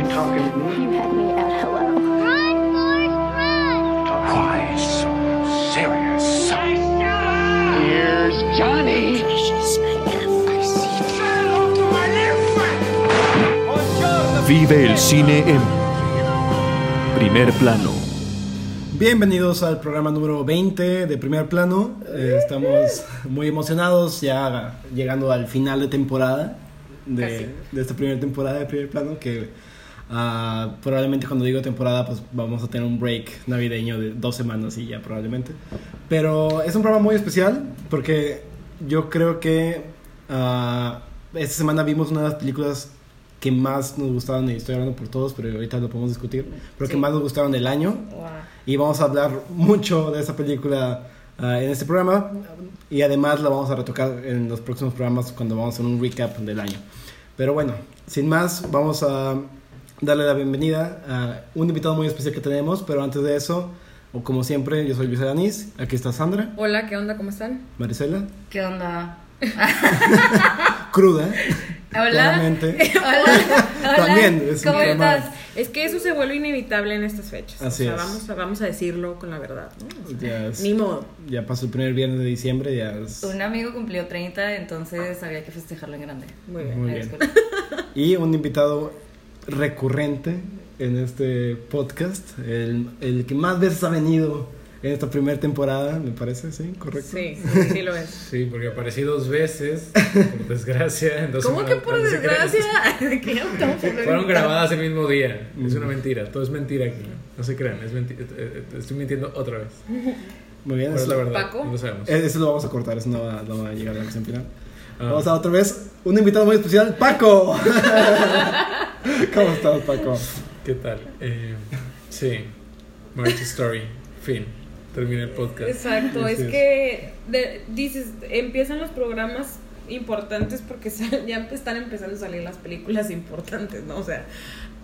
You talking to me? You had me at hello. Run, Forrest, run! Why so serious? Here's Johnny. Vive el cine en primer plano. Bienvenidos al programa número 20 de Primer Plano. Eh, estamos muy emocionados ya llegando al final de temporada de, de esta primera temporada de Primer Plano que ah, probablemente cuando digo temporada pues vamos a tener un break navideño de dos semanas y ya probablemente. Pero es un programa muy especial porque yo creo que ah, esta semana vimos una de las películas que más nos gustaron y estoy hablando por todos pero ahorita lo podemos discutir pero que más nos gustaron del año y vamos a hablar mucho de esa película ah, en este programa y además la vamos a retocar en los próximos programas cuando vamos a hacer un recap del año. Pero bueno, sin más, vamos a darle la bienvenida a un invitado muy especial que tenemos, pero antes de eso, o como siempre, yo soy Luis Aranís, aquí está Sandra, Hola, ¿qué onda? ¿Cómo están? Marisela, ¿Qué onda? cruda, Hola. claramente. Hola. Hola. También, es ¿Cómo estás? Es que eso se vuelve inevitable en estas fechas. Así o sea, es. Vamos, a, vamos a decirlo con la verdad. ¿no? O sea, Ya, es- Ni modo. ya pasó el primer viernes de diciembre, ya es- Un amigo cumplió 30, entonces había que festejarlo en grande. Muy bien. Muy bien. Y un invitado recurrente en este podcast, el, el que más veces ha venido en esta primera temporada, me parece, ¿sí? ¿Correcto? Sí, sí, sí lo es. Sí, porque aparecí dos veces, por desgracia. En dos ¿Cómo que por desgracia? ¿De qué? Fueron grabadas el mismo día. Es una mentira, todo es mentira aquí. No se crean, es menti- eh, eh, estoy mintiendo otra vez. Muy bien. ¿Cuál es eso- la verdad? Paco. No lo sabemos. Eh, Eso lo vamos a cortar, eso no va, no va a llegar a la versión final. Ah. Vamos a otra vez, un invitado muy especial, Paco. ¿Cómo estás, Paco? ¿Qué tal? Eh, sí, March Story, fin. Termina el podcast. Exacto, es. que de- dices, empiezan los programas importantes porque sal- ya están empezando a salir las películas importantes, ¿no? O sea,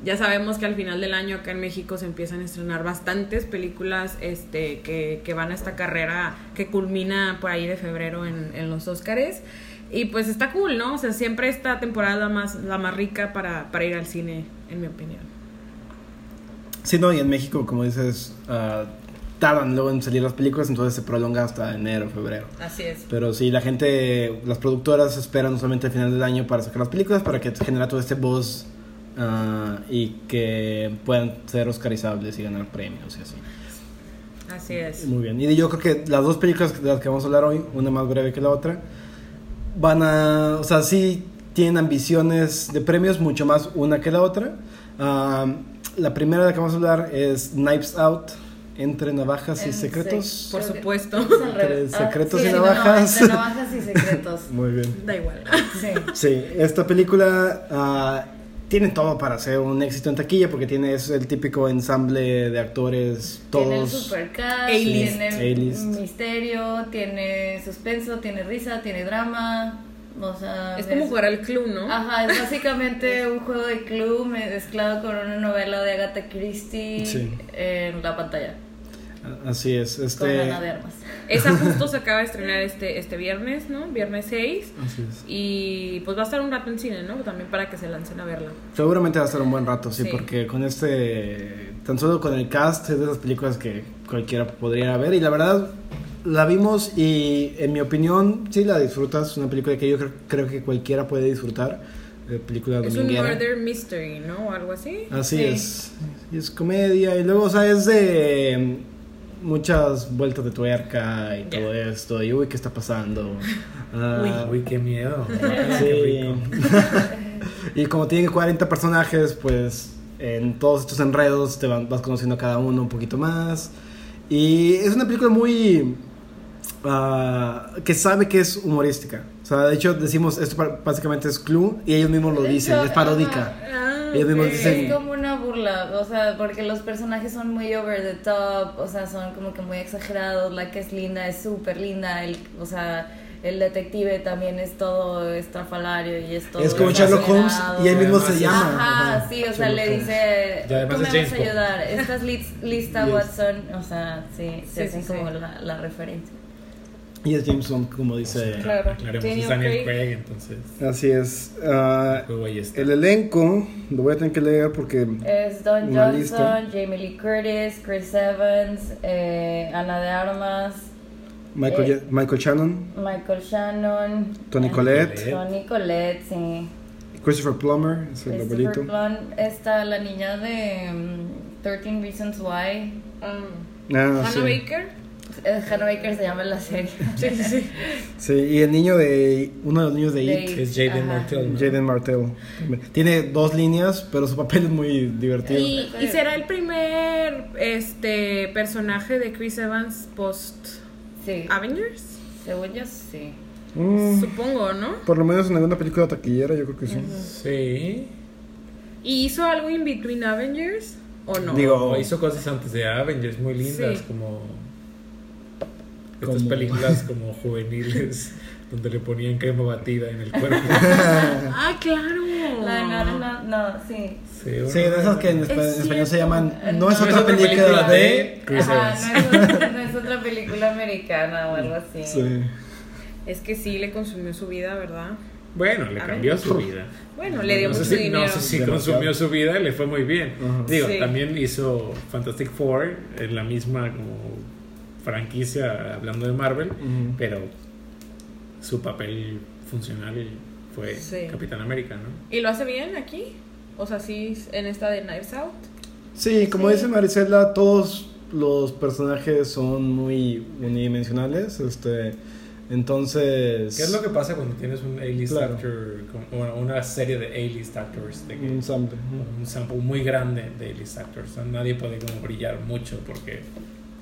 ya sabemos que al final del año acá en México se empiezan a estrenar bastantes películas este, que, que van a esta carrera que culmina por ahí de febrero en, en los Óscares. Y pues está cool, ¿no? O sea, siempre esta temporada más, la más rica para, para ir al cine, en mi opinión. Sí, no, y en México, como dices, ah, tardan luego en salir las películas, entonces se prolonga hasta enero, febrero. Así es. Pero sí, la gente, las productoras esperan usualmente al final del año para sacar las películas, para que genera todo este buzz ah, y que puedan ser oscarizables y ganar premios y así. Así es. Muy bien. Y yo creo que las dos películas de las que vamos a hablar hoy, una más breve que la otra, van a, o sea, sí tienen ambiciones de premios, mucho más una que la otra. Ah, la primera de la que vamos a hablar es Knives Out, Entre Navajas y Secretos. sec- Por supuesto. Entre secretos y sí, navajas. entre navajas y secretos. Muy bien. Da igual. Sí. Sí, esta película ah, tiene todo para ser un éxito en taquilla porque tiene es el típico ensamble de actores Tiene el todos supercast, tiene misterio, tiene suspenso, tiene risa, tiene drama. O sea, Es como jugar al club, ¿no? Ajá, es básicamente un juego de club mezclado con una novela de Agatha Christie Sí. en la pantalla. Así es, este. Esa justo se acaba de estrenar este, este viernes, ¿no? Viernes 6. así es. Y pues va a estar un rato en cine, ¿no? También para que se lancen a verla. Seguramente va a estar un buen rato, sí, Sí. porque con este tan solo con el cast es de esas películas que cualquiera podría ver y la verdad la vimos y en mi opinión sí la disfrutas, es una película que yo creo, creo que cualquiera puede disfrutar, eh, película Es un murder mystery, ¿no? O algo así. Así Sí. es. Y es comedia y luego, o sea, es de muchas vueltas de tuerca y todo esto. Y uy, ¿qué está pasando? Ah, Uy, qué miedo. sí. Y como tiene 40 personajes, pues en todos estos enredos te van- vas conociendo a cada uno un poquito más. Y es una película muy... ah, que sabe que es humorística. O sea, de hecho decimos, esto básicamente es Clue y ellos mismos lo dicen, es paródica. Ellos mismos ok. dicen- Es como una burla, o sea, porque los personajes son muy over the top, o sea, son como que muy exagerados, la que es linda es súper linda, el, o sea, el detective también es todo estrafalario y es todo Es como Sherlock Holmes y él mismo se llama. Ajá, Ajá, sí, o sea, le dice, tú me vas a ayudar, esta es lis- lista. Watson, o sea, sí, se Sí, hacen sí, como sí. La, la referencia. Y es James Bond, como dice. Claro. Es Daniel Craig. Entonces. Así es. Ah, está. el elenco lo voy a tener que leer porque Es Don Johnson, lista. Jamie Lee Curtis, Chris Evans, eh, Ana de Armas, Michael, Eh. Michael Shannon, Michael Shannon, Tony Collette, Tony Collette, sí. Christopher Plummer, es el Christopher abuelito. Plum, está la niña de mm, 13 Reasons Why. Um, Ah, Hannah sí. Baker. Hannah Baker se llama en la serie. Sí, sí, sí. Sí, y el niño de. Uno de los niños de De It, It. Es Jaden Ajá. Martell. ¿no? Jaden Martell. Tiene dos líneas, pero su papel es muy divertido. Y, y será el primer este personaje de Chris Evans post Sí, Avengers. según yo sí. Mm, Supongo, ¿no? por lo menos en alguna película taquillera, yo creo que sí. Sí. ¿Y hizo algo in between Avengers o no? Digo, O hizo cosas antes de Avengers muy lindas, Sí. como estas Como- películas como juveniles donde le ponían crema batida en el cuerpo. Ah, claro. La de no, no, no, sí. Sí, Sí, de esas que en, Es en español se cierto. llaman. No es No, otra película de. Chris Ajá, Evans. no es, otra, no es otra película americana o algo así. Sí. Es que sí le consumió su vida, ¿verdad? Bueno, le A cambió ver. su vida. Bueno, le dio no mucho sé si, dinero. No sé si consumió su vida, le fue muy bien. Ajá. Digo, Sí. también hizo Fantastic Four en la misma como franquicia hablando de Marvel, pero su papel funcional fue Sí. Capitán América, ¿no? ¿Y lo hace bien aquí? O sea, sí, en esta de Knives Out. Sí, como dice Marisela, todos los personajes son muy unidimensionales. Este, entonces. ¿Qué es lo que pasa cuando tienes un A-list Claro. actor, o una serie de A-list actors? De que- Un sample. un sample muy grande de A-list actors. O sea, nadie puede como brillar mucho porque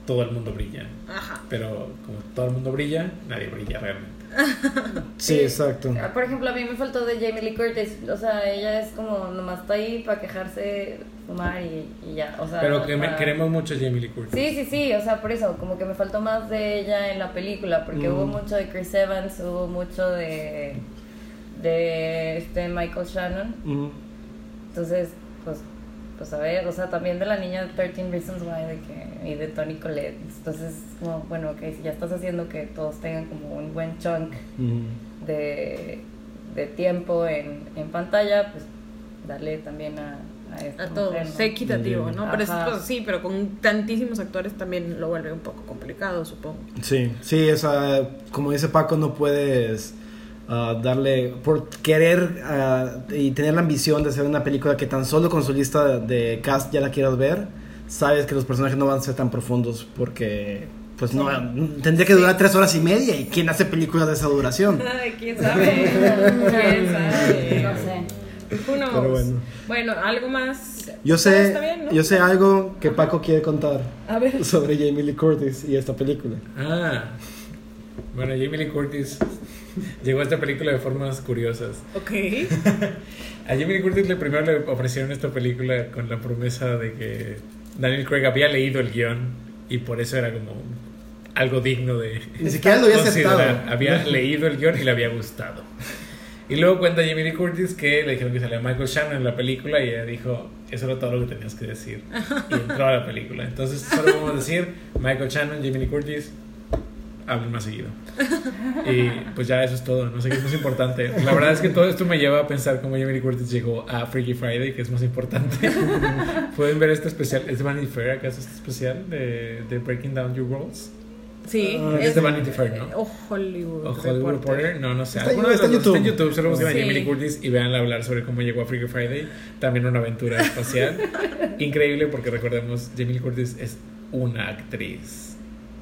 todo el mundo brilla. Ajá. Pero como todo el mundo brilla, nadie brilla realmente. Sí, exacto. Ah, Por ejemplo, a mí me faltó de Jamie Lee Curtis. O sea, ella es como nomás está ahí para quejarse, fumar y, y ya. O sea, Pero que me- para- queremos mucho a Jamie Lee Curtis. Sí, sí, sí, o sea, por eso, como que me faltó más de ella en la película, porque Mm. hubo mucho de Chris Evans, hubo mucho de, de este Michael Shannon, Ujú. entonces, pues, a ver, o sea, también de la niña de 13 Reasons Why de que, y de Tony Collette, entonces, como, bueno, ok, si ya estás haciendo que todos tengan como un buen chunk de, de tiempo en, en pantalla, pues darle también a, a A todos. ¿no? Sé equitativo, ¿no? Pero es- pues, sí, pero con tantísimos actores también lo vuelve un poco complicado, supongo. Sí, sí, o sea, como dice Paco, no puedes ah, darle, por querer ah, y tener la ambición de hacer una película que tan solo con su lista de cast ya la quieras ver, sabes que los personajes no van a ser tan profundos porque, pues no, tendría que durar tres horas y media y quién hace películas de esa duración. Quién sabe. quién sabe. No sé. Pero bueno. Bueno, algo más. Yo sé, está bien, ¿no? yo sé algo que Paco quiere contar A ver. sobre Jamie Lee Curtis y esta película. Ah. Bueno, Jamie Lee Curtis llegó a esta película de formas curiosas. Ok. A Jamie Lee Curtis le primero le ofrecieron esta película con la promesa de que Daniel Craig había leído el guion y por eso era como algo digno de Ni siquiera lo había considerar. aceptado. Había leído el guion y le había gustado. Y luego cuenta Jamie Lee Curtis que le dijeron que salía Michael Shannon en la película y ella dijo, eso era todo lo que tenías que decir. Y entró a la película. Entonces solo vamos a decir, Michael Shannon, Jamie Lee Curtis, hablen más seguido. Y pues ya eso es todo, no sé qué es más importante. La verdad es que todo esto me lleva a pensar cómo Jamie Lee Curtis llegó a Freaky Friday, que es más importante. Pueden ver este especial, es de Vanity Fair, acaso este especial de, de Breaking Down Your Rules. Sí. Ah, es de Vanity Fair, ¿no? O Hollywood. O Hollywood Reporter, no, no sé. Está- Alguno de está los dos está en YouTube. Solo busquen a Sí. Jamie Lee Curtis y vean hablar sobre cómo llegó a Freaky Friday. También una aventura espacial. Increíble porque recordemos, Jamie Lee Curtis es una actriz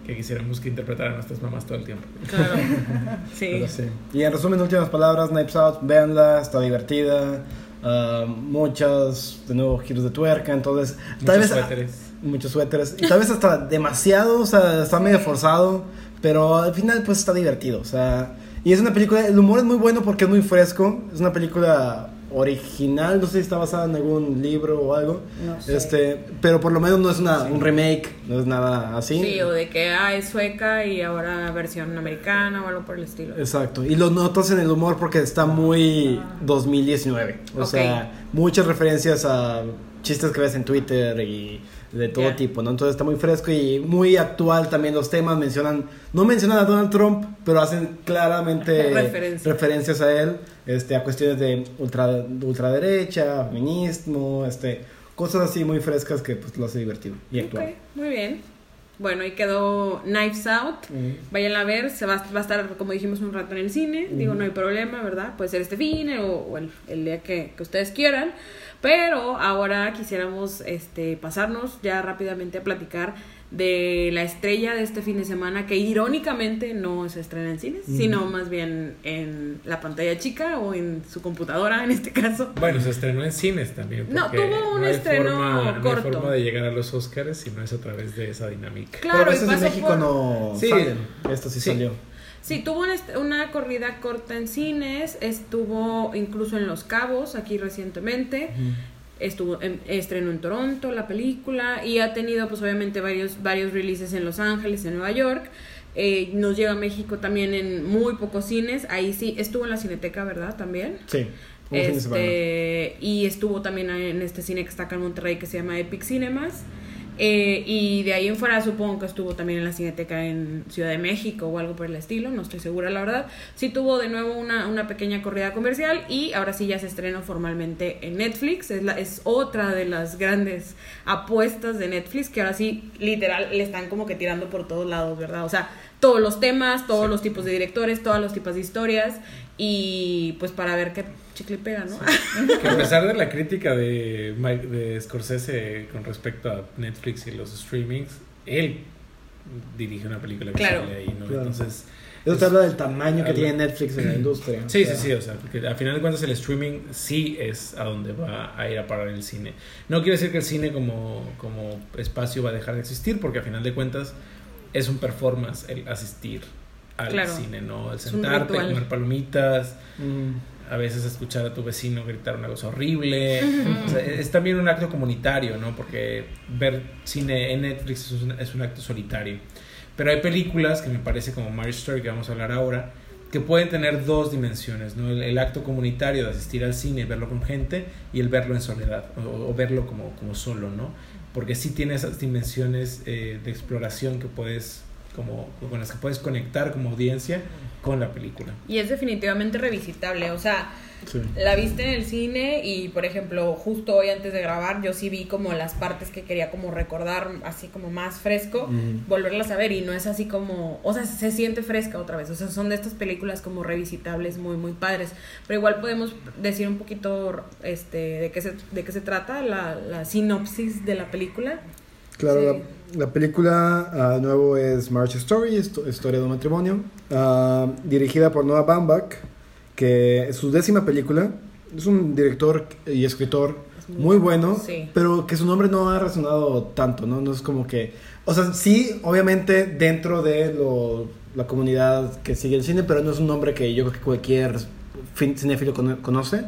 que quisiéramos que interpretara a nuestras mamás todo el tiempo. Claro. Sí. Pero sí. Y en resumen, últimas palabras, Knives Out, véanla, está divertida. ah, muchos, de nuevo, giros de tuerca, entonces... tal Muchos vez, suéteres. Muchos suéteres. Y tal vez hasta demasiado, o sea, está medio forzado, pero al final pues está divertido, o sea... Y es una película, el humor es muy bueno porque es muy fresco, es una película original, no sé si está basada en algún libro o algo. No sé. Este, pero por lo menos no es una, un remake, no es nada así. Sí, o de que ah, es sueca y ahora versión americana o algo por el estilo. Exacto, y lo notas en el humor porque está muy 2019. O sea, muchas referencias a chistes que ves en Twitter y de todo Ya. tipo, ¿no? Entonces está muy fresco y muy actual también los temas. Mencionan, no mencionan a Donald Trump, pero hacen claramente Referencia. referencias a él, este, a cuestiones de ultra, de ultraderecha, feminismo, este, cosas así muy frescas que pues lo hace divertido y actual. Ok, muy bien. Bueno, y quedó Knives Out. Mm. Vayan a ver, se va, va a estar, como dijimos, un rato en el cine. Digo, no hay problema, ¿verdad? Puede ser este fin o, o el, el día que, que ustedes quieran. Pero ahora quisiéramos este, pasarnos ya rápidamente a platicar de la estrella de este fin de semana, que irónicamente no se estrena en cines, sino más bien en la pantalla chica o en su computadora, en este caso. Bueno, se estrenó en cines también. No, tuvo un estreno forma- No corto. hay forma de llegar a los Oscars si no es a través de esa dinámica. Pero a Claro, y veces en México por- no Sí. salen. Esto sí, Sí. salió. Sí, tuvo una, corrida corta en cines, estuvo incluso en Los Cabos, aquí recientemente, estuvo en, estrenó en Toronto la película y ha tenido pues obviamente varios, varios releases en Los Ángeles, en Nueva York. Eh, nos llega a México también en muy pocos cines, ahí sí, estuvo en la Cineteca, ¿verdad? También. Sí. Este, y estuvo también en este cine que está acá en Monterrey que se llama Epic Cinemas. Eh, y de ahí en fuera supongo que estuvo también en la Cineteca en Ciudad de México o algo por el estilo, no estoy segura la verdad. Sí tuvo de nuevo una, una pequeña corrida comercial y ahora sí ya se estrenó formalmente en Netflix. Es, la, es otra de las grandes apuestas de Netflix que ahora sí literal le están como que tirando por todos lados, ¿verdad? O sea, todos los temas, todos los tipos de directores, todos los tipos de historias y pues para ver qué chicle pega, ¿no? Que a pesar de la crítica de, Mike- de Scorsese con respecto a Netflix y los streamings, él dirige una película que Claro. sale ahí, ¿no? Claro. Entonces, Eso te habla del tamaño que Habla- tiene Netflix en la industria. sí, O sea, sí, sí, o sea, porque al final de cuentas el streaming sí es a donde va a ir a parar el cine. No quiere decir que el cine como, como espacio va a dejar de existir, porque al final de cuentas es un performance el asistir al Claro. cine, ¿no? El sentarte, comer palomitas, mm, a veces escuchar a tu vecino gritar una cosa horrible. O sea, es también un acto comunitario, ¿no? Porque ver cine en Netflix es un, es un acto solitario. Pero hay películas que me parece como Marriage Story, que vamos a hablar ahora, que pueden tener dos dimensiones, ¿no? El, el acto comunitario de asistir al cine y verlo con gente y el verlo en soledad o, o verlo como, como solo, ¿no? Porque sí tiene esas dimensiones eh, de exploración que puedes, como, con las que puedes conectar como audiencia con la película. Y es definitivamente revisitable, o sea, sí. la viste en el cine y por ejemplo, justo hoy antes de grabar yo sí vi como las partes que quería como recordar así como más fresco, Mm. volverlas a ver y no es así como, o sea, se siente fresca otra vez, o sea, son de estas películas como revisitables muy muy padres, pero igual podemos decir un poquito este de qué se de qué se trata la, la sinopsis de la película. Claro, Sí. la, la película ah, nuevo es March Story, histo- historia de un matrimonio, ah, dirigida por Noah Baumbach, que es su décima película. Es un director y escritor Es muy bueno, sí. pero que su nombre no ha resonado tanto, ¿no? No es como que... O sea, sí, obviamente dentro de lo- la comunidad que sigue el cine, pero no es un nombre que yo creo que cualquier cinéfilo cono- conoce.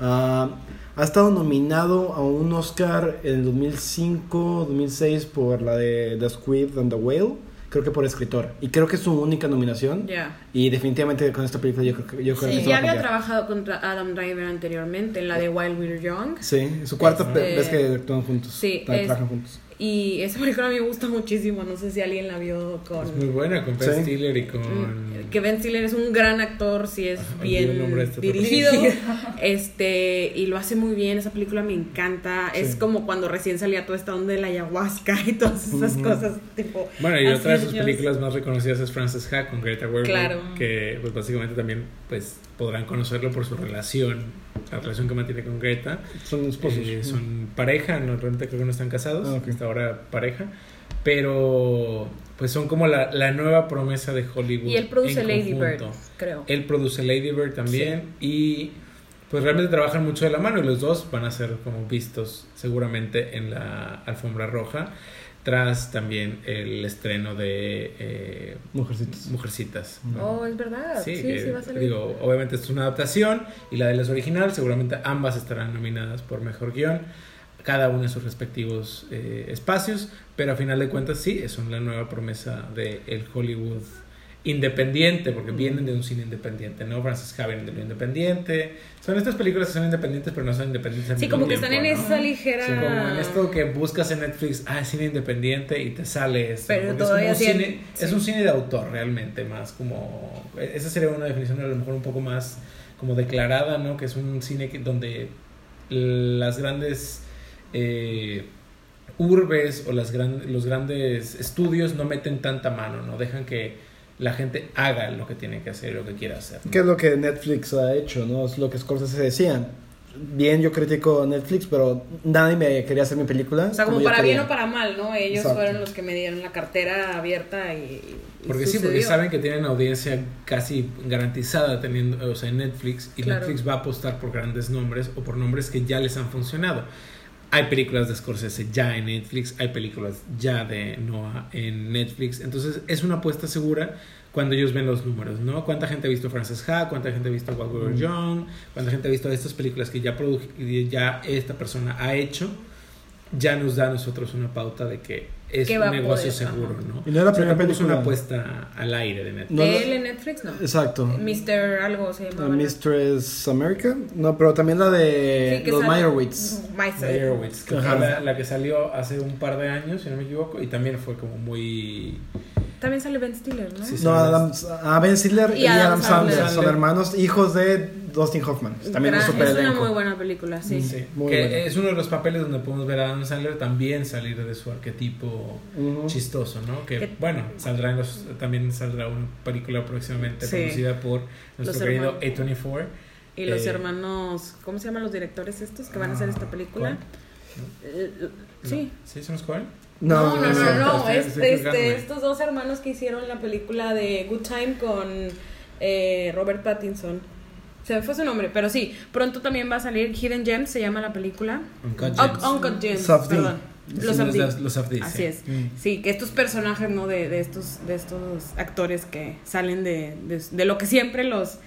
Ah, ha estado nominado a un Oscar en el 2005, 2006 por la de The Squid and the Whale, creo que por escritor. Y creo que es su única nominación. Ya. Y definitivamente con esta película yo creo que, yo creo Sí. que Ya había trabajado contra Adam Driver anteriormente en la de While We're Young. Sí, su cuarta Este- vez que actúan juntos. Sí, es- trabajan juntos. Y esa película a mí me gusta muchísimo. No sé si alguien la vio con. Es muy buena con Ben Sí. Stiller y con... Mm, Que Ben Stiller es un gran actor, sí es bien este dirigido. este, y lo hace muy bien. Esa película me encanta. Es como cuando recién salía toda esta onda de la ayahuasca y todas esas cosas. Tipo, Bueno, y otra de sus películas más reconocidas es Frances Ha con Greta Gerwig, Claro. que pues básicamente también pues podrán conocerlo por su relación, la relación que mantiene con Greta. Son esposos. Eh, son pareja, no realmente creo que no están casados, Ah, hasta ahora pareja, pero pues son como la, la nueva promesa de Hollywood. Y él produce Lady Bird, creo. Él produce Lady Bird también y pues realmente trabajan mucho de la mano y los dos van a ser como vistos seguramente en la alfombra roja tras también el estreno de eh. Mujercitas. ¿no? Oh, es verdad. Sí, Sí, sí, que, va a salir. digo, obviamente esto es una adaptación y la de las original, seguramente ambas estarán nominadas por mejor guion, cada una en sus respectivos eh, espacios, pero a final de cuentas sí, son la nueva promesa del el Hollywood independiente, porque vienen de un cine independiente, ¿no? Frances Ha viene de lo independiente. Son estas películas que son independientes, pero no son independientes al Sí, mismo como que están en ¿no? esa ligera. Sí, como en esto que buscas en Netflix, ah, es cine independiente y te sale esto. Pero todavía es, como un cine, sí. es un cine de autor realmente, más como... Esa sería una definición a lo mejor un poco más como declarada, ¿no? Que es un cine que, donde las grandes eh, urbes o las gran- los grandes estudios no meten tanta mano, ¿no? Dejan que la gente haga lo que tiene que hacer, lo que quiera hacer. ¿no? ¿Qué es lo que Netflix ha hecho? ¿no? Es lo que Scorsese decía. Bien, yo critico Netflix, pero nadie me quería hacer mi película. O sea, como para bien o para mal, ¿no? Ellos Exacto. fueron los que me dieron la cartera abierta y. y Porque sí, porque saben que tienen audiencia casi garantizada teniendo, o sea, en Netflix y Claro. Netflix va a apostar por grandes nombres o por nombres que ya les han funcionado. Hay películas de Scorsese ya en Netflix, hay películas ya de Noah en Netflix, entonces es una apuesta segura cuando ellos ven los números, ¿no? ¿Cuánta gente ha visto Frances Ha? ¿Cuánta gente ha visto We Were Young? ¿Cuánta gente ha visto estas películas que ya, ya esta persona ha hecho? Ya nos da a nosotros una pauta de que es Que un negocio poder, seguro, ajá. ¿no? Y no es la O sea, primera una apuesta al aire de Netflix. No, ¿De él en Netflix? No. Exacto. Mr. algo se La llamaba. ¿no? Mistress America. No, pero también la de Sí, los Meyerowitz. Meyerowitz, que Ajá. fue la, la que salió hace un par de años, si no me equivoco, y también fue como muy... También sale Ben Stiller, ¿no? Sí, sí. No, Adam, a Ben Stiller Y y, Adam Adam Sandler. Sandler. Son hermanos, hijos de Dustin Hoffman. También super es una elenco. muy buena película, sí. Sí, Muy que buena. es uno de los papeles donde podemos ver a Adam Sandler también salir de su arquetipo chistoso, ¿no? Que Que- bueno, saldrá en los, también saldrá una película próximamente Sí. producida por Los nuestro querido hermanos. A24. Y los Eh, hermanos, ¿cómo se llaman los directores estos que van a hacer esta película? Eh, Sí. ¿Sí? ¿Son los cuál? No, no, no, no, no, es- estoy este, equivocándome. estos dos hermanos que hicieron la película de Good Time con eh, Robert Pattinson. Se me fue su nombre, pero sí, pronto también va a salir Hidden Gems, se llama la película. Uncut Un- Gems. Uncut Gems, perdón. Sí, Los. Soft- los D, Así sí. es. Sí, que estos personajes, ¿no? De, de estos de estos actores que salen de, de, de lo que siempre los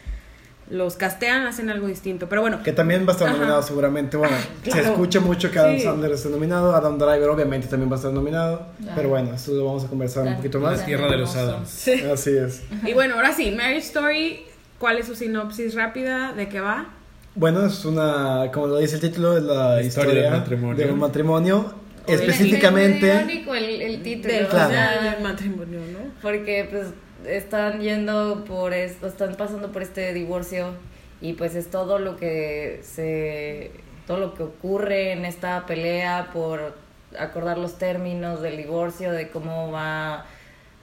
los castean, hacen algo distinto. Pero bueno, Que también va a estar Ajá. nominado seguramente. Bueno, se claro. escucha mucho que Adam Sí. Sandler esté nominado. Adam Driver obviamente también va a estar nominado. Claro. Pero bueno, esto lo vamos a conversar un Claro. poquito La más. tierra de los. Adams. Así es. y bueno, ahora sí, Marriage Story, ¿cuál es su sinopsis rápida? ¿De qué va? Bueno, es una, como lo dice el título, es la, La historia historia, del matrimonio. de un matrimonio. Oye, Específicamente, Es irónico el, el título. Del o Claro. sea, final del matrimonio, ¿no? Porque pues están yendo por esto, están pasando por este divorcio y pues es todo lo que se todo lo que ocurre en esta pelea por acordar los términos del divorcio, de cómo va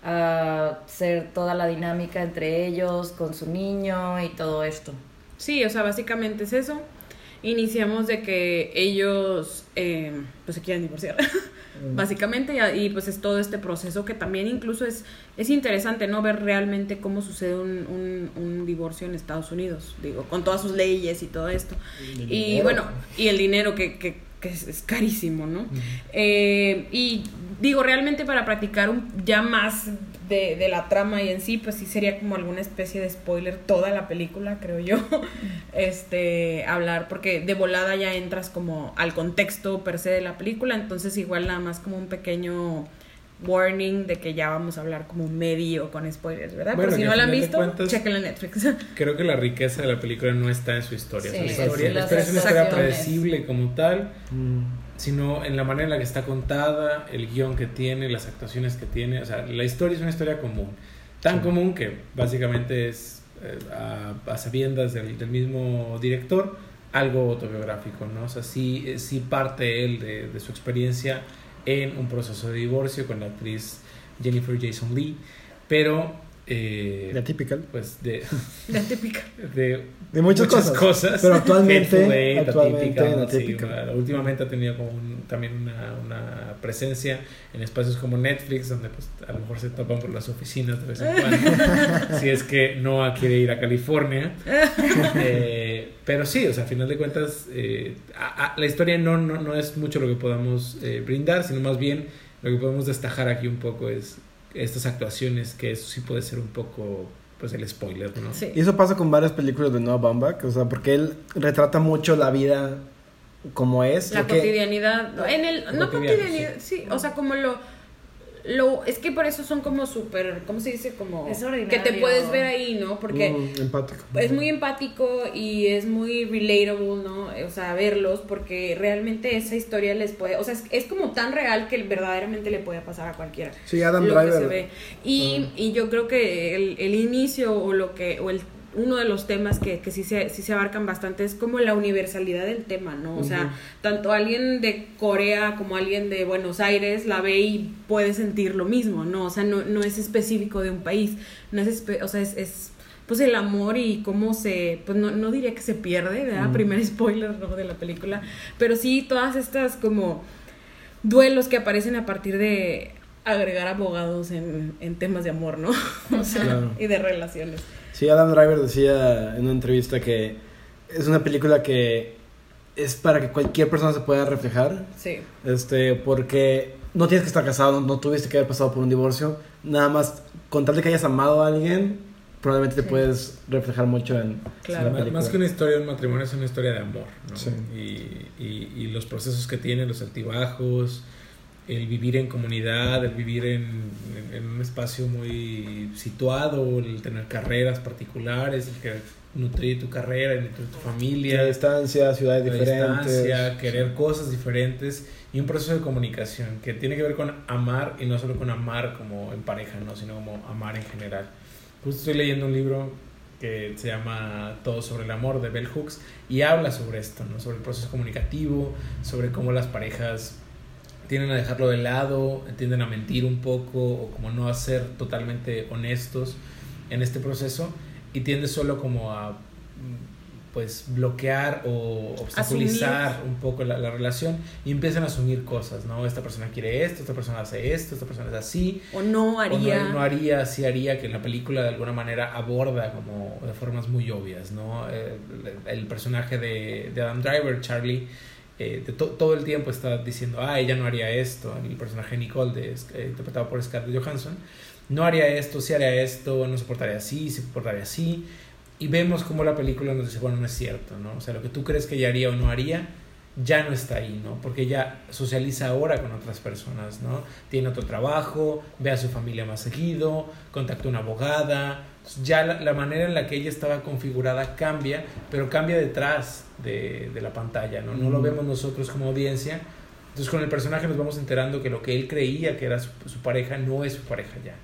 a ser toda la dinámica entre ellos con su niño y todo esto. Sí, o sea, básicamente es eso. Iniciamos de que ellos eh, pues se quieren divorciar, básicamente, y, y, pues es todo este proceso que también incluso es, es interesante, ¿no? Ver realmente cómo sucede un, un, un divorcio en Estados Unidos, digo, con todas sus leyes y todo esto. Y bueno, y el dinero que, que, que es, es carísimo, ¿no? Eh, y digo, realmente para practicar un, ya más de, de la trama y en sí, pues sí sería como alguna especie de spoiler toda la película, creo yo. Este, hablar, porque de volada ya entras como al contexto per se de la película, entonces igual nada más como un pequeño warning de que ya vamos a hablar como medio con spoilers, ¿verdad? Bueno, Pero si no la han visto, cuentas- chequenla en Netflix. Creo que la riqueza de la película no está en su historia. Sí, o sea, la es historia, la las historia es una historia predecible como tal, mm, sino en la manera en la que está contada, el guion que tiene, las actuaciones que tiene. O sea, la historia es una historia común. Tan común que básicamente es eh, a, a sabiendas del, del mismo director algo autobiográfico, ¿no? O sea, sí, eh, sí parte él de, de su experiencia en un proceso de divorcio con la actriz Jennifer Jason Lee, pero... eh, la típica. pues de, La típica. de, De muchas cosas, pero actualmente- Hateful Eight, actualmente Atypical, en sí, bueno, últimamente ha tenido como un- también una, una presencia en espacios como Netflix donde pues a lo mejor se topan por las oficinas de vez en cuando si es que Noah quiere ir a California Eh, pero sí, o sea, a final de cuentas eh, a- a- la historia no, no, no es mucho lo que podamos eh, brindar sino más bien lo que podemos destajar aquí un poco es estas actuaciones que eso sí puede ser un poco pues el spoiler, ¿no? Sí. Y eso pasa con varias películas de Noah Baumbach, o sea, porque él retrata mucho la vida como es. La que- cotidianidad. En el, no cotidianidad, sí. O sea, como lo, lo es que por eso son como súper, ¿cómo se dice? Como Es que te puedes ver ahí, ¿no? Porque Mm, empático. es muy empático y es muy relatable, ¿no? O sea, verlos porque realmente esa historia les puede, o sea, es, es como tan real que verdaderamente le puede pasar a cualquiera. Sí, Adam lo que Driver. se ve. Y, y yo creo que el, el inicio o lo que o el uno de los temas que, que sí, se, sí se abarcan bastante es como la universalidad del tema, ¿no? O sea, tanto alguien de Corea como alguien de Buenos Aires la ve y puede sentir lo mismo, ¿no? O sea, no, no es específico de un país, no es, espe- o sea, es, es pues el amor y cómo se, pues no, no diría que se pierde, ¿verdad? Primer spoiler ¿no? de la película, pero sí todas estas como duelos que aparecen a partir de agregar abogados en, en temas de amor, ¿no? O sea, Claro. y de relaciones. Sí, Adam Driver decía en una entrevista que es una película que es para que cualquier persona se pueda reflejar. Sí. Este, porque no tienes que estar casado, no tuviste que haber pasado por un divorcio. Nada más, con tal de que hayas amado a alguien, probablemente te puedes reflejar mucho en, Claro. en la película. Más que una historia de un matrimonio es una historia de amor, ¿no? Sí. Y, y- y los procesos que tiene, los altibajos, el vivir en comunidad, el vivir en, en- en un espacio muy situado, el tener carreras particulares, el querer nutrir tu carrera, el nutrir tu familia, La distancia, ciudades la diferentes. distancia, querer cosas diferentes y un proceso de comunicación que tiene que ver con amar y no solo con amar como en pareja, ¿no? sino como amar en general. Justo estoy leyendo un libro que se llama Todo sobre el amor de Bell Hooks y habla sobre esto, ¿no? sobre el proceso comunicativo, sobre cómo las parejas tienden a dejarlo de lado, tienden a mentir un poco o como no a ser totalmente honestos en este proceso y tiende solo como a mm, pues bloquear o obstaculizar un poco la, la relación y empiezan a asumir cosas, ¿no? Esta persona quiere esto, esta persona hace esto, esta persona es así, O no o haría. no, no haría, sí haría, que la película de alguna manera aborda como de formas muy obvias, ¿no? Eh, El, el personaje de, de Adam Driver, Charlie, eh, de to- todo el tiempo está diciendo, ah, ella no haría esto, el personaje Nicole, de, eh, interpretado por Scarlett Johansson, no haría esto, sí haría esto, no se portaría así, se portaría así, y vemos como la película nos dice, bueno, no es cierto, ¿no? O sea, lo que tú crees que ella haría o no haría, ya no está ahí, ¿no? Porque ella socializa ahora con otras personas, ¿no? Tiene otro trabajo, ve a su familia más seguido, contacta a una abogada, ya la, la manera en la que ella estaba configurada cambia, pero cambia detrás de, de la pantalla, ¿no? No lo vemos nosotros como audiencia. Entonces con el personaje nos vamos enterando que lo que él creía que era su, su pareja no es su pareja ya.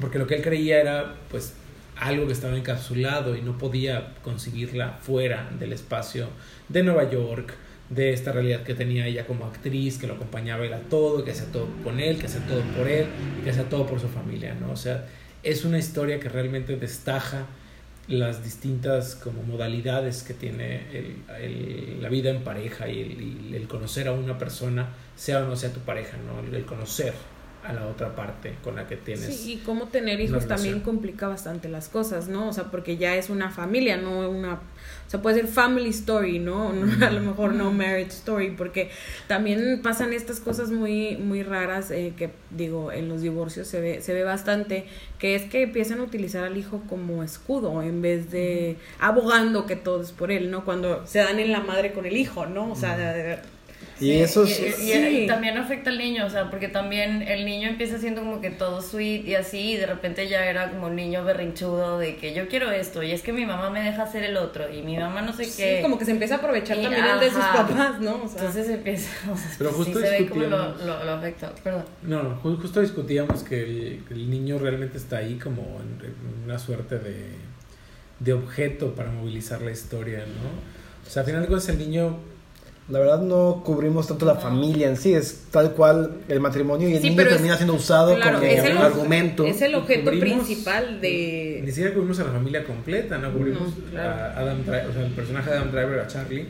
Porque lo que él creía era, pues, algo que estaba encapsulado y no podía conseguirla fuera del espacio de Nueva York, de esta realidad que tenía ella como actriz, que lo acompañaba él a todo, que hacía todo con él, que hacía todo por él que hacía todo por su familia, ¿no? O sea, es una historia que realmente destaja las distintas como modalidades que tiene el, la vida en pareja y el, el conocer a una persona, sea o no sea tu pareja, ¿no? El conocer a la otra parte con la que tienes. Sí, y cómo tener hijos también complica bastante las cosas, ¿no? O sea, porque ya es una familia, no una... O sea, puede ser family story, ¿no? No, a lo mejor no marriage story, porque también pasan estas cosas muy, muy raras eh, que, digo, en los divorcios se ve, se ve bastante, que es que empiezan a utilizar al hijo como escudo en vez de abogando que todo es por él, ¿no? Cuando se dan en la madre con el hijo, ¿no? O sea, de- Y eso es... Y, y- Sí. y también afecta al niño, o sea, porque también el niño empieza siendo como que todo sweet y así, y de repente ya era como un niño berrinchudo de que yo quiero esto, y es que mi mamá me deja hacer el otro, y mi mamá no sé sí, qué. como que se empieza a aprovechar Y- también el de sus papás, ¿no? O sea, Entonces empieza, o sea, Pero sí justo se ve como lo, discutíamos- lo, lo afecta. Perdón. No, no, ju- justo discutíamos que el, que el niño realmente está ahí como en, en una suerte de, de objeto para movilizar la historia, ¿no? O sea, al final de cuentas el niño La verdad no cubrimos tanto la familia en sí, es tal cual el matrimonio y el Sí, niño es- termina siendo usado claro, como es el- argumento. es el objeto cubrimos- principal de... Ni siquiera cubrimos a la familia completa, ¿no? Cubrimos No, claro. a Adam Driver, o sea, el personaje de Adam Driver, a Charlie,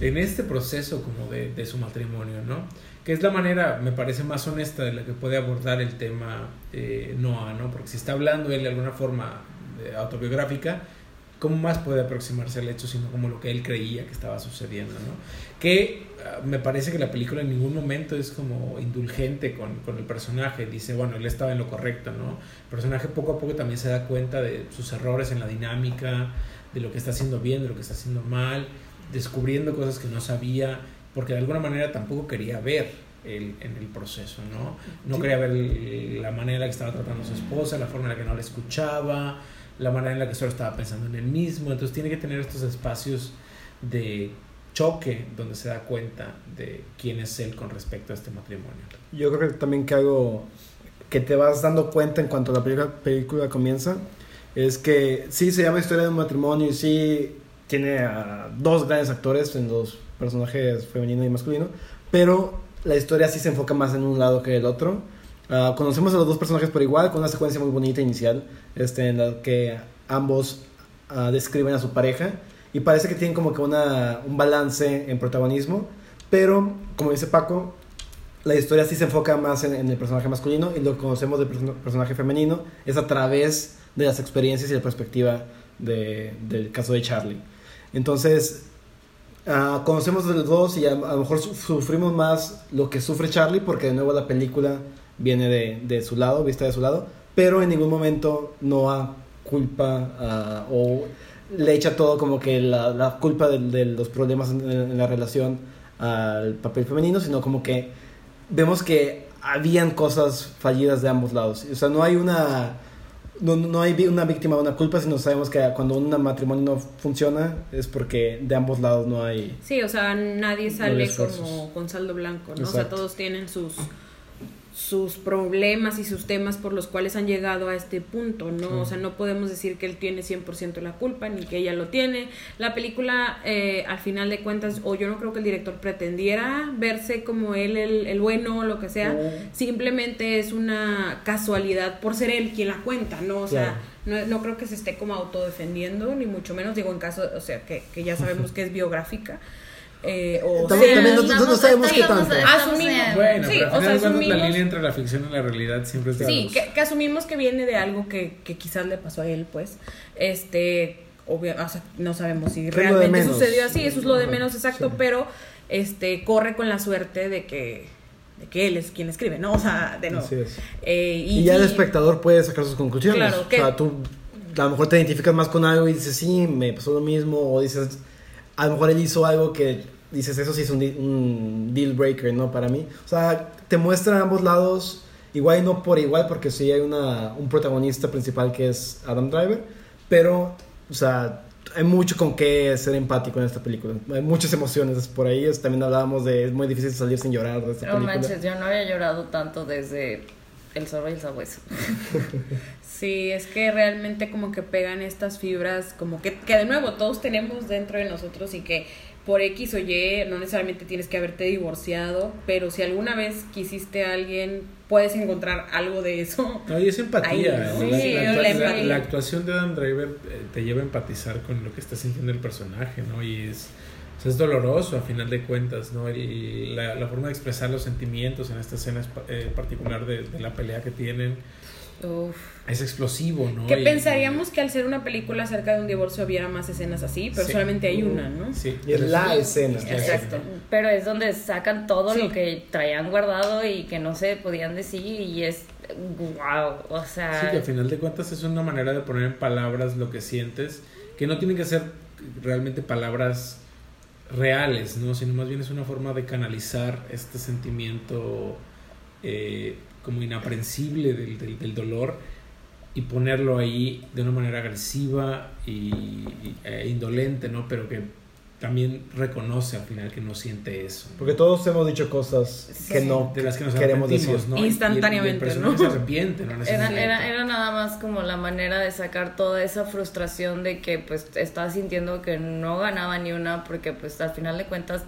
en este proceso como de, de su matrimonio, ¿no? Que es la manera, me parece, más honesta de la que puede abordar el tema eh, Noah, ¿no? Porque si está hablando él de alguna forma eh, autobiográfica, ¿cómo más puede aproximarse al hecho sino como lo que él creía que estaba sucediendo, ¿no? Que ah, me parece que la película en ningún momento es como indulgente con, con el personaje, dice, bueno, él estaba en lo correcto, ¿no? El personaje poco a poco también se da cuenta de sus errores en la dinámica, de lo que está haciendo bien, de lo que está haciendo mal, descubriendo cosas que no sabía, porque de alguna manera tampoco quería ver el, en el proceso, ¿no? No quería ver el- la manera en la que estaba tratando a su esposa, la forma en la que no la escuchaba, la manera en la que solo estaba pensando en él mismo. Entonces tiene que tener estos espacios de choque donde se da cuenta de quién es él con respecto a este matrimonio. Yo creo que también que algo que te vas dando cuenta en cuanto la película, película comienza es que sí se llama Historia de un matrimonio y sí tiene a dos grandes actores en los personajes femenino y masculino, pero la historia sí se enfoca más en un lado que el otro. Ah, conocemos a los dos personajes por igual, con una secuencia muy bonita inicial, este, en la que ambos ah, describen a su pareja y parece que tienen como que una, un balance en protagonismo, pero como dice Paco, la historia sí se enfoca más en, el personaje masculino y lo que conocemos del perso- personaje femenino es a través de las experiencias y la perspectiva de- del caso de Charlie. Entonces, ah, conocemos de los dos y a, lo mejor su- sufrimos más lo que sufre Charlie porque de nuevo la película viene de, de su lado, vista de su lado, pero en ningún momento no culpa ah, o le echa todo como que la, la culpa de, de los problemas en, en la relación al papel femenino, sino como que vemos que habían cosas fallidas de ambos lados. O sea, no hay una no, no hay una víctima o una culpa, sino sabemos que cuando un matrimonio no funciona es porque de ambos lados no hay... Sí, o sea, nadie sale como con saldo blanco, ¿no? O sea, todos tienen sus sus problemas y sus temas por los cuales han llegado a este punto, ¿no? O sea, no podemos decir que él tiene 100% la culpa, ni que ella lo tiene. La película, eh, al final de cuentas, o yo no creo que el director pretendiera verse como él el, el bueno o lo que sea, simplemente es una casualidad por ser él quien la cuenta, ¿no? O sea, no, no creo que se esté como autodefendiendo, ni mucho menos, digo, en caso, o sea, que, que ya sabemos que es biográfica. Eh, o También- sea, también no- sabemos qué tanto. Asumimos. en- Bueno, Sí, pero o al final sea, la línea entre la ficción y la realidad siempre es de Sí, que, que asumimos que viene de algo que, que quizás le pasó a él, pues. Este, obvio, o sea, no sabemos si realmente sucedió así, eso es lo de menos exacto, sí. pero este corre con la suerte de que de que él es quien escribe, ¿no? O sea, de nuevo. Así es. Eh, Y, ya el espectador puede sacar sus conclusiones. Claro, o que- sea, tú a lo mejor te identificas más con algo y dices, sí, me pasó lo mismo. O dices, a lo mejor él hizo algo que dices, eso sí es un, un deal breaker, ¿no? Para mí. O sea, te muestra ambos lados, igual y no por igual, porque sí hay una, un protagonista principal que es Adam Driver. Pero, o sea, hay mucho con qué ser empático en esta película. Hay muchas emociones por ahí. Es- también hablábamos de, es muy difícil salir sin llorar de esta No película. manches, yo no había llorado tanto desde El zorro y el sabueso. Sí, es que realmente como que pegan estas fibras, como que, que de nuevo todos tenemos dentro de nosotros y que por X o Y no necesariamente tienes que haberte divorciado, pero si alguna vez quisiste a alguien, puedes encontrar algo de eso. No, y es empatía. Ahí, ¿no? sí, la, sí, la- la la- empatía. la actuación de Adam Driver eh, te lleva a empatizar con lo que está sintiendo el personaje, ¿no? Y es, o sea, es doloroso a final de cuentas, ¿no? El- la, la forma de expresar los sentimientos en esta escena eh, particular de, de la pelea que tienen Uf. es explosivo, ¿no? Que Y- pensaríamos que al ser una película acerca de un divorcio hubiera más escenas así, pero Sí. solamente hay una, ¿no? Sí, Y es la escena. Exacto. Pero es donde sacan todo Sí. lo que traían guardado y que no se podían decir y es wow, o sea, Sí, que a final de cuentas es una manera de poner en palabras lo que sientes, que no tienen que ser realmente palabras reales, ¿no? Sino más bien es una forma de canalizar este sentimiento eh, como inaprensible del, del, dolor y ponerlo ahí de una manera agresiva y- e indolente, ¿no? Pero que también reconoce al final que no siente eso. Porque todos hemos dicho cosas que no de las que nos queremos arrepentimos, decir. ¿no? Y- y el- Instantáneamente, y el ¿no? se arrepiente, ¿no? Era, era, era nada más como la manera de sacar toda esa frustración de que pues estaba sintiendo que no ganaba ni una porque pues al final de cuentas,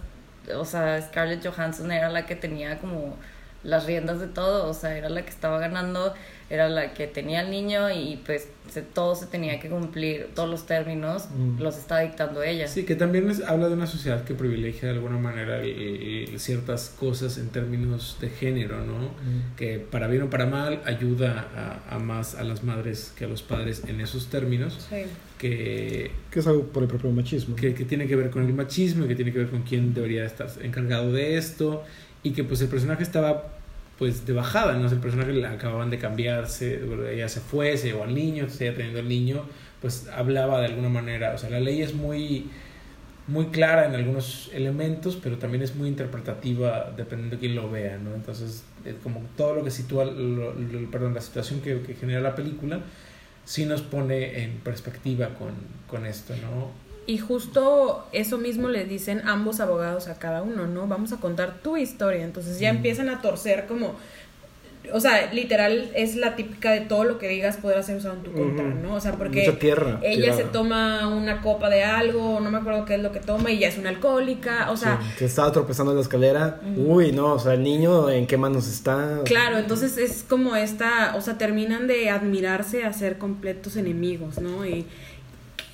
o sea, Scarlett Johansson era la que tenía como las riendas de todo, o sea, era la que estaba ganando, era la que tenía al niño y pues se- todo se tenía que cumplir, todos los términos Mm. los estaba dictando ella. Sí, que también es- habla de una sociedad que privilegia de alguna manera el- el- ciertas cosas en términos de género, ¿no? Que para bien o para mal ayuda a, a más a las madres que a los padres en esos términos, Sí. que, Que es algo por el propio machismo. que, que tiene que ver con el machismo, y que tiene que ver con quién debería estar encargado de esto, y que pues el personaje estaba pues de bajada, ¿no? El personaje le acababan de cambiarse, ella se fue, se llevó al niño, entonces ella teniendo el niño, pues hablaba de alguna manera, o sea, la ley es muy muy clara en algunos elementos, pero también es muy interpretativa dependiendo de quién lo vea, ¿no? Entonces, como todo lo que sitúa, lo- perdón, la situación que, que genera la película, sí nos pone en perspectiva con, con esto, ¿no? Y justo eso mismo le dicen ambos abogados a cada uno, ¿no? Vamos a contar tu historia. Entonces ya empiezan a torcer como... O sea, literal es la típica de todo lo que digas poder ser usado en tu contra. ¿no? O sea, porque Mucha tierra ella tirada. se toma una copa de algo, no me acuerdo qué es lo que toma, y ya es una alcohólica, o sea... Sí, que estaba tropezando en la escalera. Uy, no, o sea, el niño en qué manos está. Claro, entonces es como esta, o sea, terminan de admirarse a ser completos enemigos, ¿no? Y,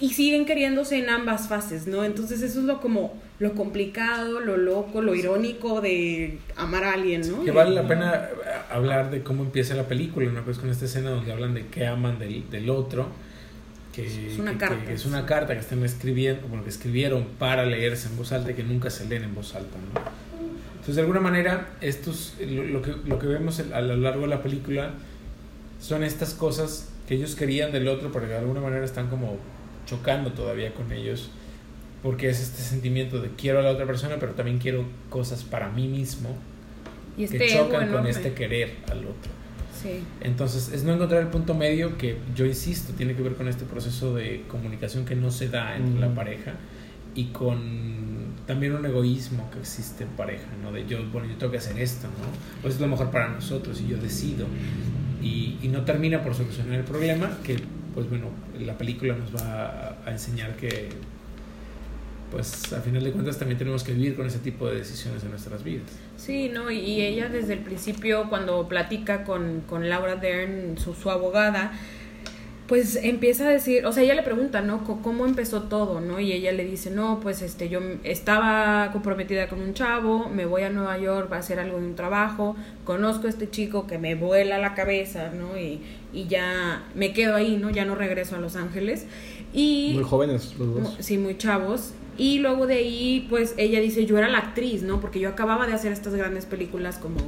y siguen queriéndose en ambas fases, ¿no? Entonces eso es lo como lo complicado, lo loco, lo irónico de amar a alguien, ¿no? Que vale la pena eh, hablar de cómo empieza la película, ¿no? Pues con esta escena donde hablan de qué aman del, del otro. Que, Es una que- carta. que es una carta que están escribiendo, bueno, que escribieron para leerse en voz alta y que nunca se leen en voz alta, ¿no? Entonces, de alguna manera, estos, lo, lo que, lo que vemos a lo largo de la película son estas cosas que ellos querían del otro, pero que de alguna manera están como chocando todavía con ellos, porque es este sentimiento de quiero a la otra persona, pero también quiero cosas para mí mismo y este que chocan con este querer al otro. Sí. Entonces, es no encontrar el punto medio que yo insisto, tiene que ver con este proceso de comunicación que no se da entre la pareja y con también un egoísmo que existe en pareja, ¿no? De yo, bueno, yo tengo que hacer esto, ¿no? Pues es lo mejor para nosotros y yo decido. Y, y no termina por solucionar el problema, que, pues bueno, la película nos va a, a enseñar que, pues al final de cuentas también tenemos que vivir con ese tipo de decisiones en nuestras vidas. Sí, no, y- ella desde el principio, cuando platica con, con Laura Dern, su, su abogada, pues empieza a decir, o sea, ella le pregunta, ¿no? ¿Cómo empezó todo, no? Y ella le dice, no, pues este, yo estaba comprometida con un chavo, me voy a Nueva York a hacer algo de un trabajo, conozco a este chico que me vuela la cabeza, ¿no? Y ya me quedo ahí, ¿no? Ya no regreso a Los Ángeles. Y Muy jóvenes los dos. Sí, muy chavos. Y luego de ahí, pues ella dice, yo era la actriz, ¿no? Porque yo acababa de hacer estas grandes películas como,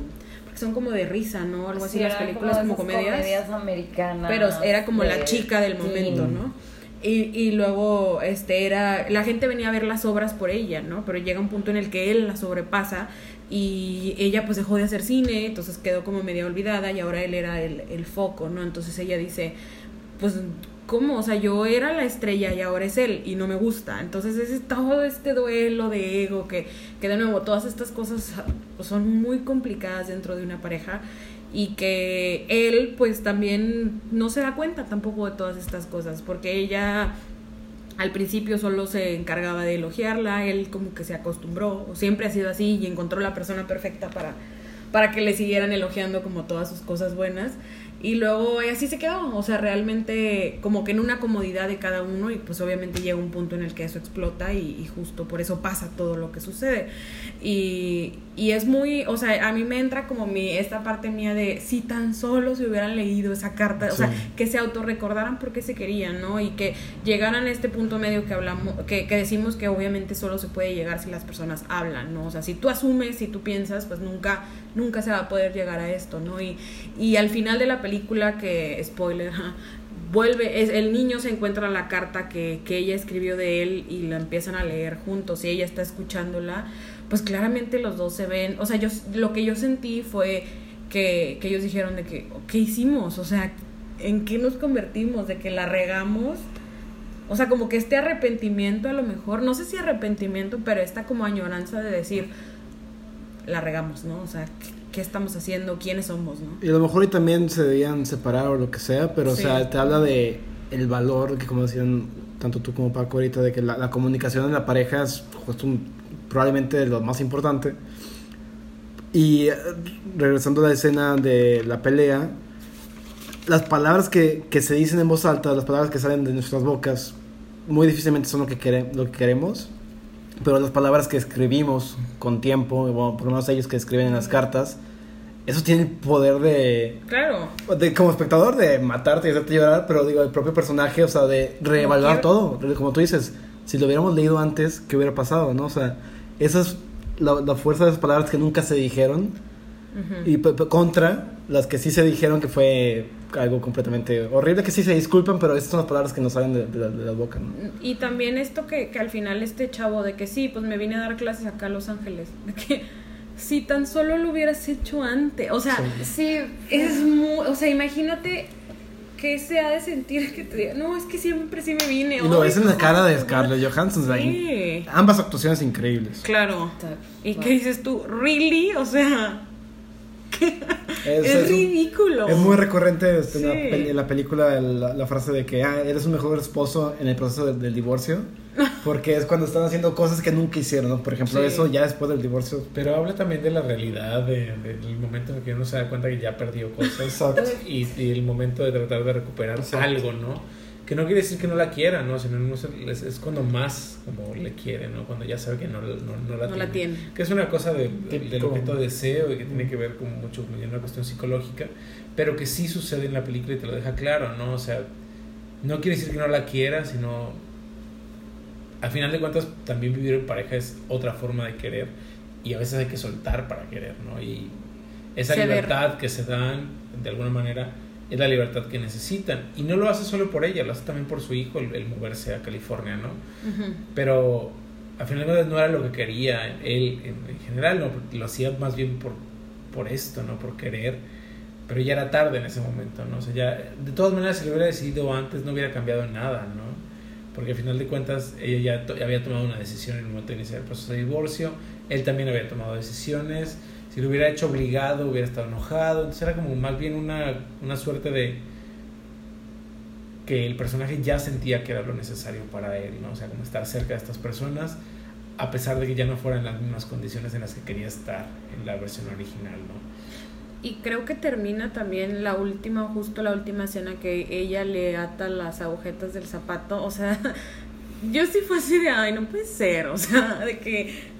porque son como de risa, ¿no? Algo así, Sí, las películas como, esas comedias. americanas. Pero era como la chica del momento, ¿no? Y, y luego, este, era, la gente venía a ver las obras por ella, ¿no? Pero llega un punto en el que él la sobrepasa y ella pues dejó de hacer cine, entonces quedó como media olvidada y ahora él era el, el foco, ¿no? Entonces ella dice, pues, ¿cómo? O sea, yo era la estrella y ahora es él y no me gusta. Entonces es todo este duelo de ego que, que de nuevo, todas estas cosas pues, son muy complicadas dentro de una pareja y que él pues también no se da cuenta tampoco de todas estas cosas porque ella al principio solo se encargaba de elogiarla, él como que se acostumbró, o siempre ha sido así y encontró la persona perfecta para, para que le siguieran elogiando como todas sus cosas buenas. Y luego así se quedó, o sea, realmente como que en una comodidad de cada uno y pues obviamente llega un punto en el que eso explota y, y justo por eso pasa todo lo que sucede. Y, y es muy, o sea, a mí me entra como mi, esta parte mía de si tan solo se hubieran leído esa carta, o sea, que se autorrecordaran por qué se querían, ¿no? Y que llegaran a este punto medio que hablamos, que, que decimos que obviamente solo se puede llegar si las personas hablan, ¿no? O sea, si tú asumes, si tú piensas, pues nunca, nunca se va a poder llegar a esto, ¿no? Y, y al final de la película, que, spoiler, vuelve, es, el niño se encuentra la carta que, que ella escribió de él y la empiezan a leer juntos y ella está escuchándola, pues claramente los dos se ven, o sea, yo lo que yo sentí fue que, que ellos dijeron de que, ¿qué hicimos? O sea, ¿en qué nos convertimos? De que la regamos. O sea, como que este arrepentimiento a lo mejor, no sé si arrepentimiento, pero esta como añoranza de decir, la regamos, ¿no? O sea, ¿qué, qué estamos haciendo? ¿Quiénes somos, no? Y a lo mejor y también se debían separar o lo que sea, pero Sí. o sea, te habla de el valor que como decían tanto tú como Paco ahorita, de que la, la comunicación en la pareja es un- probablemente lo más importante. Y eh, regresando a la escena de la pelea, las palabras que, que se dicen en voz alta, las palabras que salen de nuestras bocas, muy difícilmente son lo que, quere- lo que queremos, pero las palabras que escribimos con tiempo, bueno, por lo menos ellos que escriben en las cartas, eso tiene el poder de, Claro. de, como espectador de matarte y hacerte llorar, pero digo, el propio personaje, o sea, de reevaluar todo. Como tú dices, si lo hubiéramos leído antes, ¿qué hubiera pasado? ¿no? O sea, esa es la, la fuerza de esas palabras que nunca se dijeron, Y contra las que sí se dijeron que fue algo completamente horrible, que sí se disculpan, pero estas son las palabras que no salen de, de la, de la boca. ¿no? Y también esto que, que al final este chavo de que sí, pues me vine a dar clases acá a Los Ángeles. De que si tan solo lo hubieras hecho antes. O sea, Sí, es muy. O sea, imagínate que se ha de sentir que te diga, no, es que siempre sí me vine. Y lo ves en la no, cara de Scarlett Johansson. Sí. Ambas actuaciones increíbles. Claro. ¿Y wow. qué dices tú? ¿Really? O sea, Es, es, es- ridículo. es muy recurrente este, en, la, Sí. peli- en la película la, la frase de que ah, eres un mejor esposo en el proceso de- del divorcio. Porque es cuando están haciendo cosas que nunca hicieron, ¿no? Por ejemplo, Sí. eso ya después del divorcio. Pero habla también de la realidad, de- del momento en el que uno se da cuenta que ya perdió cosas. Exacto. Y, y el momento de tratar de recuperar Exacto. algo, ¿no? Que no quiere decir que no la quiera, ¿no? Sino no es, es cuando más como le quiere, ¿no? Cuando ya sabe que no, no, no la No tiene. la tiene. Que es una cosa de, del objeto de deseo y que tiene que ver con mucho con una cuestión psicológica, pero que sí sucede en la película y te lo deja claro, ¿no? O sea, no quiere decir que no la quiera, sino al final de cuentas también vivir en pareja es otra forma de querer y a veces hay que soltar para querer, ¿no? Y esa libertad que se dan de alguna manera es la libertad que necesitan y no lo hace solo por ella, lo hace también por su hijo el, el moverse a California, ¿no? Pero al final de cuentas no era lo que quería él en, en general, no, lo hacía más bien por, por esto, ¿no? Por querer, pero ya era tarde en ese momento, ¿no? O sea, ya, de todas maneras, si lo hubiera decidido antes, no hubiera cambiado nada, ¿no? Porque al final de cuentas, ella ya to- había tomado una decisión en el momento de iniciar el proceso de divorcio, él también había tomado decisiones, si lo hubiera hecho obligado, hubiera estado enojado, entonces era como más bien una, una suerte de que el personaje ya sentía que era lo necesario para él, ¿no? O sea, como estar cerca de estas personas, a pesar de que ya no fueran las mismas condiciones en las que quería estar en la versión original, ¿no? Y creo que termina también la última, justo la última escena que ella le ata las agujetas del zapato. O sea, yo sí fue así de, ay, no puede ser. O sea, de que,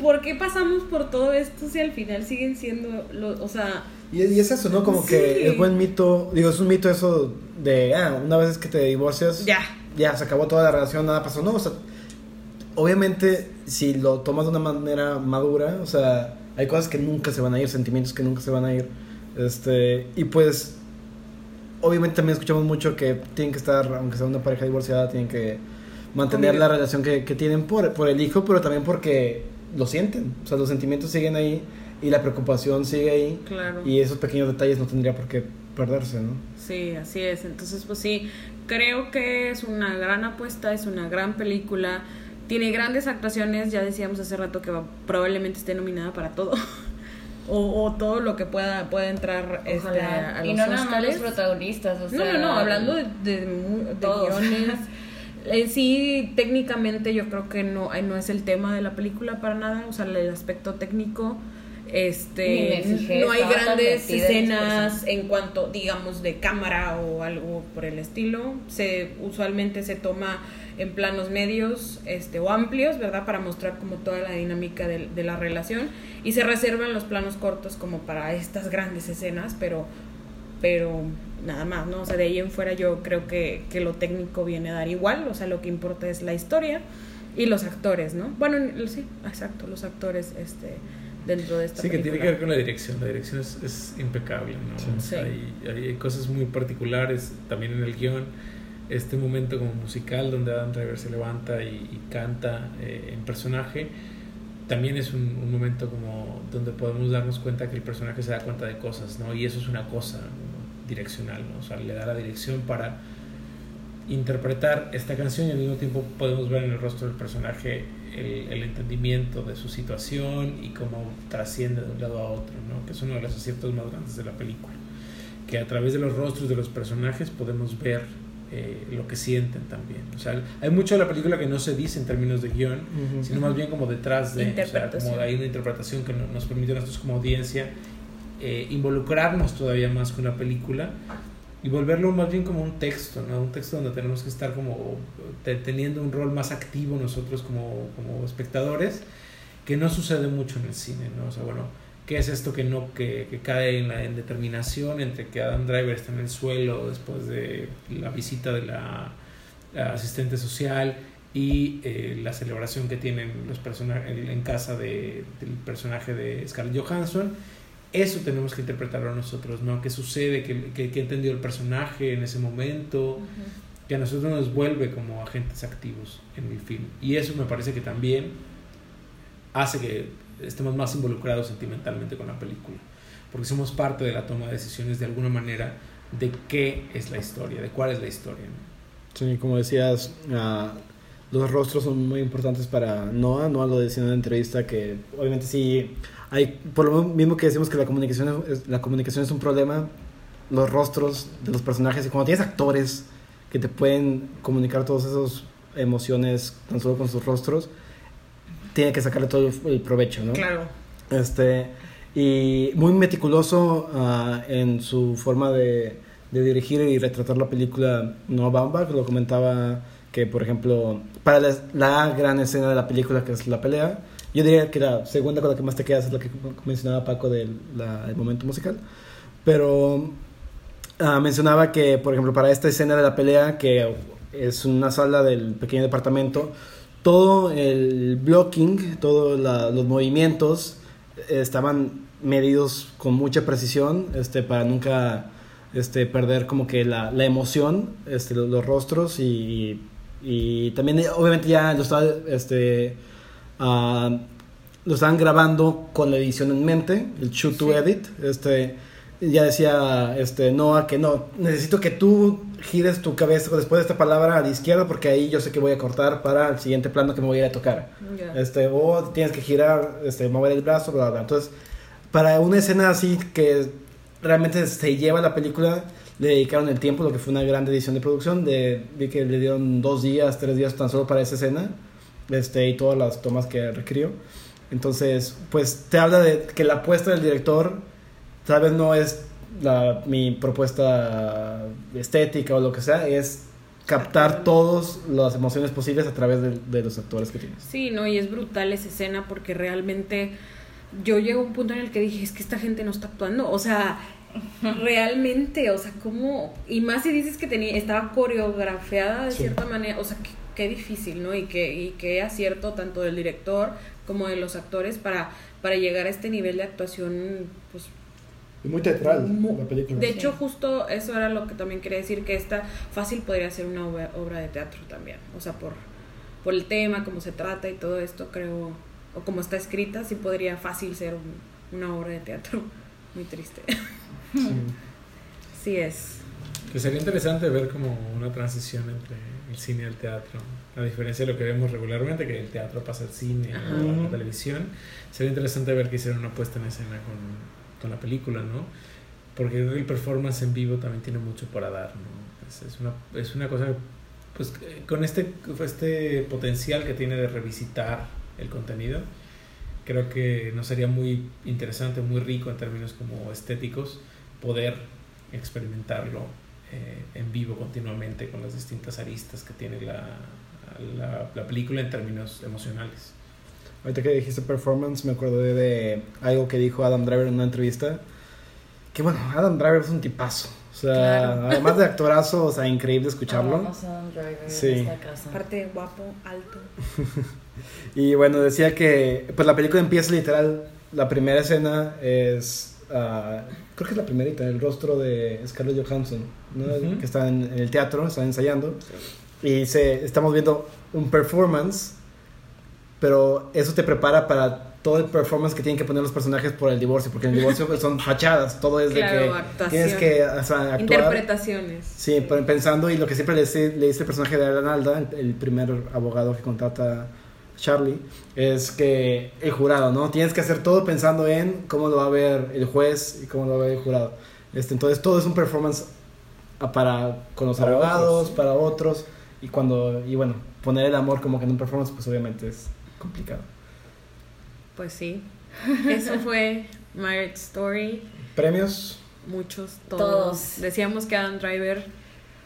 ¿por qué pasamos por todo esto si al final siguen siendo, lo, o sea, Y, y es eso, ¿no? Como Sí. que es buen mito. Digo, es un mito eso de, ah, una vez que te divorcias, ya. ya se acabó toda la relación, nada pasó. No, o sea, obviamente, si lo tomas de una manera madura, o sea, hay cosas que nunca se van a ir, sentimientos que nunca se van a ir. Este, y pues, obviamente también escuchamos mucho que tienen que estar, aunque sea una pareja divorciada, tienen que mantener la relación que, que tienen por, por el hijo, pero también porque lo sienten. O sea, los sentimientos siguen ahí y la preocupación sigue ahí. Claro. Y esos pequeños detalles no tendría por qué perderse, ¿no? Sí, así es. Entonces, pues sí, creo que es una gran apuesta, es una gran película. Tiene grandes actuaciones, ya decíamos hace rato que va- probablemente esté nominada para todo. o, o todo lo que pueda, pueda entrar este, a y los no nada más los protagonistas, o No, sea, no, no, hablando de, de, mu- de Todos. guiones. eh, sí, técnicamente yo creo que no, no es el tema de la película para nada, o sea, el aspecto técnico. Este, fijé, no hay grandes en escenas en cuanto, digamos, de cámara o algo por el estilo. Se usualmente se toma en planos medios este, o amplios, ¿verdad? Para mostrar como toda la dinámica de, de la relación. Y se reservan los planos cortos como para estas grandes escenas, pero pero nada más, ¿no? O sea, de ahí en fuera yo creo que, que lo técnico viene a dar igual, o sea, lo que importa es la historia y los actores, ¿no? Bueno, sí, exacto, los actores este, dentro de esta Sí, que tiene que ver con la dirección. La dirección es, es impecable, ¿no? Sí. O sea, hay, hay cosas muy particulares también en el guion. Este momento como musical donde Adam Driver se levanta y, y canta eh, en personaje, también es un, un momento como donde podemos darnos cuenta que el personaje se da cuenta de cosas, ¿no? Y eso es una cosa ¿no? Direccional, ¿no? O sea, le da la dirección para interpretar esta canción y al mismo tiempo podemos ver en el rostro del personaje el, el entendimiento de su situación y cómo trasciende de un lado a otro, ¿no? que es uno de los aciertos más grandes de la película. Que a través de los rostros de los personajes podemos ver eh, lo que sienten también. O sea, hay mucho de la película que no se dice en términos de guion, Ujú. sino más bien como detrás de, o sea, como hay una interpretación que no- nos permite a nosotros como audiencia eh, involucrarnos todavía más con la película y volverlo más bien como un texto, ¿no? Un texto donde tenemos que estar como te- teniendo un rol más activo nosotros como, como espectadores, que no sucede mucho en el cine, ¿no? O sea, bueno, ¿qué es esto que no que, que cae en la indeterminación entre que Adam Driver está en el suelo después de la visita de la, asistente social y eh, la celebración que tienen los personajes en casa de, del personaje de Scarlett Johansson eso tenemos que interpretarlo nosotros, ¿no? ¿Qué sucede? ¿Qué, qué, qué entendió el personaje en ese momento? Que a nosotros nos vuelve como agentes activos en el film. Y eso me parece que también hace que estemos más involucrados sentimentalmente con la película. Porque somos parte de la toma de decisiones de alguna manera de qué es la historia, de cuál es la historia. ¿no? Sí, como decías, ah, los rostros son muy importantes para Noah. Noah lo decía en una entrevista que obviamente sí hay, por lo mismo que decimos que la comunicación es, la comunicación es un problema, los rostros de los personajes y cuando tienes actores que te pueden comunicar todas esas emociones tan solo con sus rostros, tiene que sacarle todo el, el provecho, ¿no? Claro. Este, y muy meticuloso ah, en su forma de, de dirigir y retratar la película Noah Baumbach. Lo comentaba que, por ejemplo, para la, la gran escena de la película que es la pelea, yo diría que la segunda con la que más te quedas es la que mencionaba Paco del la- el momento musical. Pero ah, mencionaba que, por ejemplo, para esta escena de la pelea, que es una sala del pequeño departamento, todo el blocking, todos los movimientos eh, estaban medidos con mucha precisión este, para nunca este, perder como que la, la emoción, este, los, los rostros y, y también eh, obviamente ya lo estaba este, ah, lo estaban grabando con la edición en mente, el shoot to Sí. edit, este ya decía este Noah que no, necesito que tú gires tu cabeza después de esta palabra a la izquierda porque ahí yo sé que voy a cortar para el siguiente plano que me voy a ir a tocar. Este, o tienes que girar, este, mover el brazo, bla, bla, bla. Entonces, para una escena así que realmente se lleva la película, le dedicaron el tiempo, lo que fue una gran edición de producción. De, vi que le dieron dos días, tres días tan solo para esa escena, este, y todas las tomas que requirió. Entonces, pues te habla de que la apuesta del director tal vez no es la, mi propuesta estética o lo que sea, es captar todas las emociones posibles a través de, de los actores que tienes. Sí, no, y es brutal esa escena porque realmente yo llego a un punto en el que dije, es que esta gente no está actuando, o sea, realmente, o sea, ¿cómo? Y más si dices que tenía, estaba coreografiada de Sí. cierta manera, o sea, qué, qué difícil, ¿no? Y qué, y qué acierto tanto del director como de los actores para, para llegar a este nivel de actuación, pues Y muy teatral la película. De hecho, justo eso era lo que también quería decir, que esta fácil podría ser una obra, obra de teatro también. O sea, por, por el tema, cómo se trata y todo esto, creo, o como está escrita, sí podría fácil ser un- una obra de teatro. Muy triste. Sí. Sí es. Que sería interesante ver como una transición entre el cine y el teatro. A diferencia de lo que vemos regularmente, que el teatro pasa al cine Ajá. o a la televisión, sería interesante ver que hicieron una puesta en escena con, con la película, ¿no? Porque el performance en vivo también tiene mucho para dar, ¿no? Es, es una, es una cosa, pues con este, este potencial que tiene de revisitar el contenido, creo que nos sería muy interesante, muy rico en términos como estéticos, poder experimentarlo eh, en vivo continuamente con las distintas aristas que tiene la, la, la película en términos emocionales. Ahorita que dijiste performance, me acordé de algo que dijo Adam Driver en una entrevista. Que bueno, Adam Driver es un tipazo. O sea, Claro. además de actorazo, o sea, increíble escucharlo. A Adam Driver en Sí. esta casa. Aparte, guapo, alto. Y bueno, decía que pues la película empieza literal, la primera escena es, ah, creo que es la primerita, el rostro de Scarlett Johansson, ¿no? Ujú. que está en, en el teatro, está ensayando, y se, estamos viendo un performance, pero eso te prepara para todo el performance que tienen que poner los personajes por el divorcio, porque en el divorcio pues, son fachadas, todo es Claro, de que actuación. tienes que o sea, actuar. Interpretaciones. Sí, pero pensando y lo que siempre le dice, le dice el personaje de Alan Alda, el, el primer abogado que contrata Charlie, es que el jurado, ¿no? Tienes que hacer todo pensando en cómo lo va a ver el juez y cómo lo va a ver el jurado. Este, entonces todo es un performance a- para con los Para abogados, otros. para otros y cuando y bueno, poner el amor como que en un performance pues obviamente es complicado. Pues sí. Eso fue Marriage Story. Premios Muchos, todos. Todos. Decíamos que Adam Driver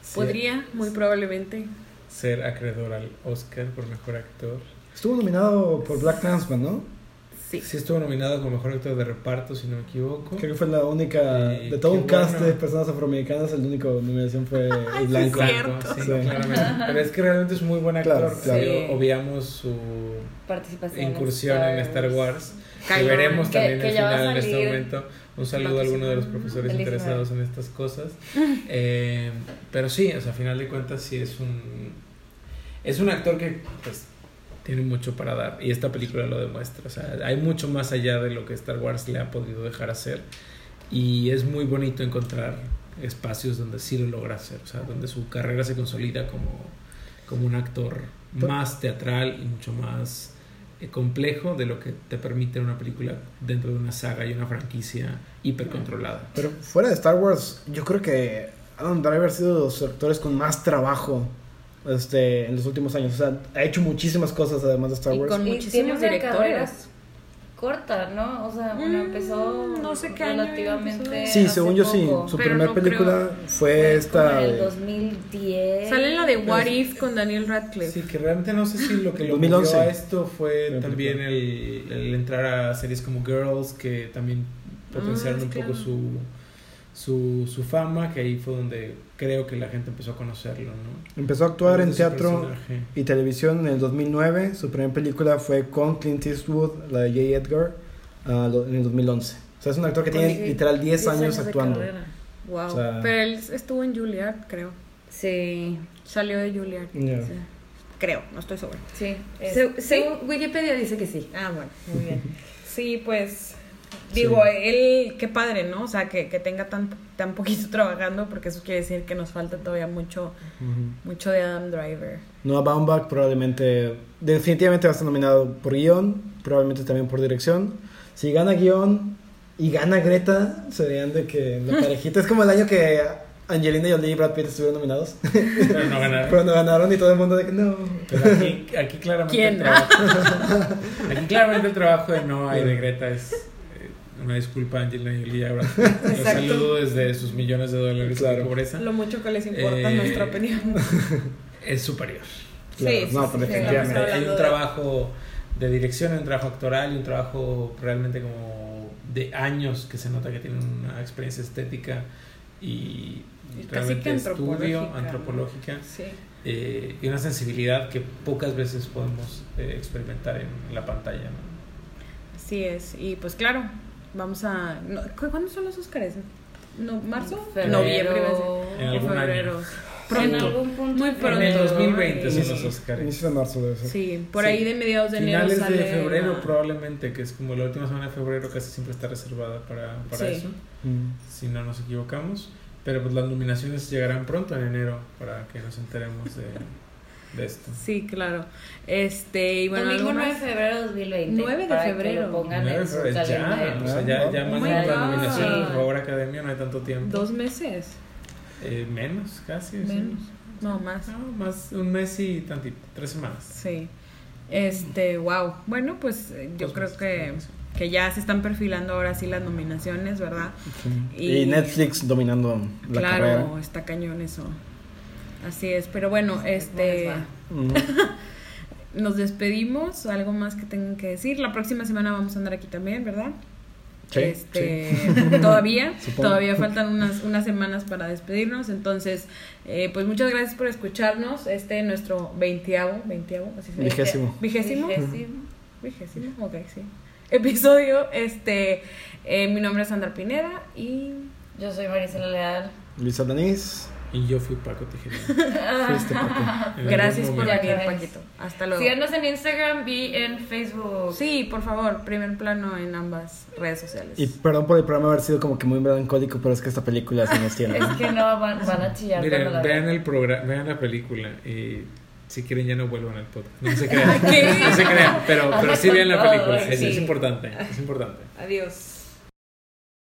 Sí. podría, muy probablemente. Ser acreedor al Oscar por mejor actor. Estuvo nominado por Black Clansman, ¿no? Sí. Sí estuvo nominado como mejor actor de reparto, si no me equivoco. Creo que fue la única de todo un cast bueno. de personas afroamericanas, el único nominación fue el sí, blanco. cierto. sí, Sí. claramente. Pero es que realmente es muy buen actor. Claro, Sí. Obviamos su Participación incursión en Star Wars. que veremos Que- también que al final en este momento. Un saludo a alguno de los profesores El 19. interesados en estas cosas. Eh, pero sí, o sea, a final de cuentas sí es un es un actor que pues tiene mucho para dar y esta película lo demuestra. O sea, hay mucho más allá de lo que Star Wars le ha podido dejar hacer y es muy bonito encontrar espacios donde sí lo logra hacer, o sea, donde su carrera se consolida como, como un actor más teatral y mucho más eh, complejo de lo que te permite una película dentro de una saga y una franquicia hipercontrolada. Pero fuera de Star Wars, yo creo que Adam Driver ha sido de los actores con más trabajo este, en los últimos años. O sea, ha hecho muchísimas cosas además de Star Y Wars. con Y muchísimos tiene una directores. corta, ¿no? O sea, bueno, Mm, empezó no sé qué año relativamente. Sí, según yo sí. poco. Su Pero primera no película fue Fue esta. en el de- 2010. Sale en la de What If con Daniel Radcliffe. Sí, que realmente no sé si lo que lo 2011. movió a esto fue también el, el entrar a series como Girls, que también potenciaron Ah, un poco claro. su, su, su fama, que ahí fue donde creo que la gente empezó a conocerlo, ¿no? Empezó a actuar en teatro personaje. y televisión en el 2009. Su primera película fue con Clint Eastwood, la de J. Edgar, ah, en el 2011. O sea, es un actor que tiene Oye, literal 10 10 años de actuando. Wow. O sea- Pero él estuvo en Juilliard, creo. Sí, Salió de Juilliard. Ya. sí. Creo, no estoy segura. Sí. Es- sí. según Wikipedia dice que sí. Ah, bueno, muy bien. Sí, pues digo, él, qué padre, ¿no? O sea, que, que tenga tan, tan poquito trabajando, porque eso quiere decir que nos falta todavía mucho, mucho de Adam Driver. Noah Baumbach probablemente, definitivamente va a estar nominado por guion, probablemente también por dirección. Si gana guion y gana Greta, serían de que la parejita es como el año que Angelina Jolie y Brad Pitt estuvieron nominados, Pero no ganaron. pero no ganaron y todo el mundo de que no. Pero aquí, aquí claramente ¿Quién? el trabajo, aquí claramente el trabajo de Noah y de Greta es una disculpa a Angelina Jolie y a Brad Pitt. Los saludo desde sus millones de dólares Claro. de pobreza. Lo mucho que les importa Eh, nuestra opinión. Es superior. Claro, Sí, no, sí, pero sí, definitivamente. hay un de- trabajo de dirección, hay un trabajo actoral y un trabajo realmente como de años que se nota que tienen una experiencia estética y, Y casi realmente que estudio antropológica. antropológica Sí. eh, y una sensibilidad que pocas veces podemos eh, experimentar en la pantalla. ¿no? Así es. Y pues claro, vamos a. no, ¿cu- ¿Cuándo son los Oscars? No, ¿Marzo? Febrero. Noviembre. En algún febrero. En Pronto. algún punto. Muy pronto. En el febrero. 2020 son los Oscars. Inicio de marzo debe ser. Sí, por Sí. ahí de mediados de enero Finales sale de febrero la- probablemente, que es como la última semana de febrero casi siempre está reservada para, para Sí. eso. Mm. si no nos equivocamos. Pero pues las nominaciones llegarán pronto en enero para que nos enteremos de, de esto. Sí, claro. Este, y bueno, Domingo algo 9 más? de febrero de 2020. 9 de que febrero. lo pongan Nueve en su de febrero, ya, calendario. o sea, ya, ya Oh de la nominación, Sí. por favor, Academia, no hay tanto tiempo. Dos meses. Eh, menos, casi. sí. Menos. No, más. No, más un mes y tantito, tres semanas. Sí. Este, wow. Bueno, pues eh, yo Dos creo meses, que, que ya se están perfilando ahora sí las nominaciones, ¿verdad? Y, Y- Netflix dominando la claro, carrera. está cañón eso. Así es, pero bueno, este nos despedimos, algo más que tengan que decir. La próxima semana vamos a andar aquí también, ¿verdad? Sí, este, todavía, Supongo. todavía faltan unas, unas semanas para despedirnos, entonces, eh, pues muchas gracias por escucharnos, este nuestro veintiavo, veintiavo, así se dice. Vigésimo. vigésimo, Vigésimo. vigésimo, ok, sí, episodio, este, eh, mi nombre es Sandra Pineda y Yo soy Marisela Leal. Luis Aldanís. Y yo fui Paco Tijera. Fuiste, Paco. Gracias por venir. Paquito, hasta luego. Síganos en Instagram y en Facebook. Sí, por favor, primer plano en ambas redes sociales. Y perdón por el programa haber sido como que muy melancólico, pero es que esta película sí nos tiene. Es que no, van, van a chillar Miren, la vean el programa, vean la película y si quieren ya no vuelvan al podcast. No se crean. ¿Qué? No se crean, pero, pero sí vean la película. Es importante, es importante. Adiós.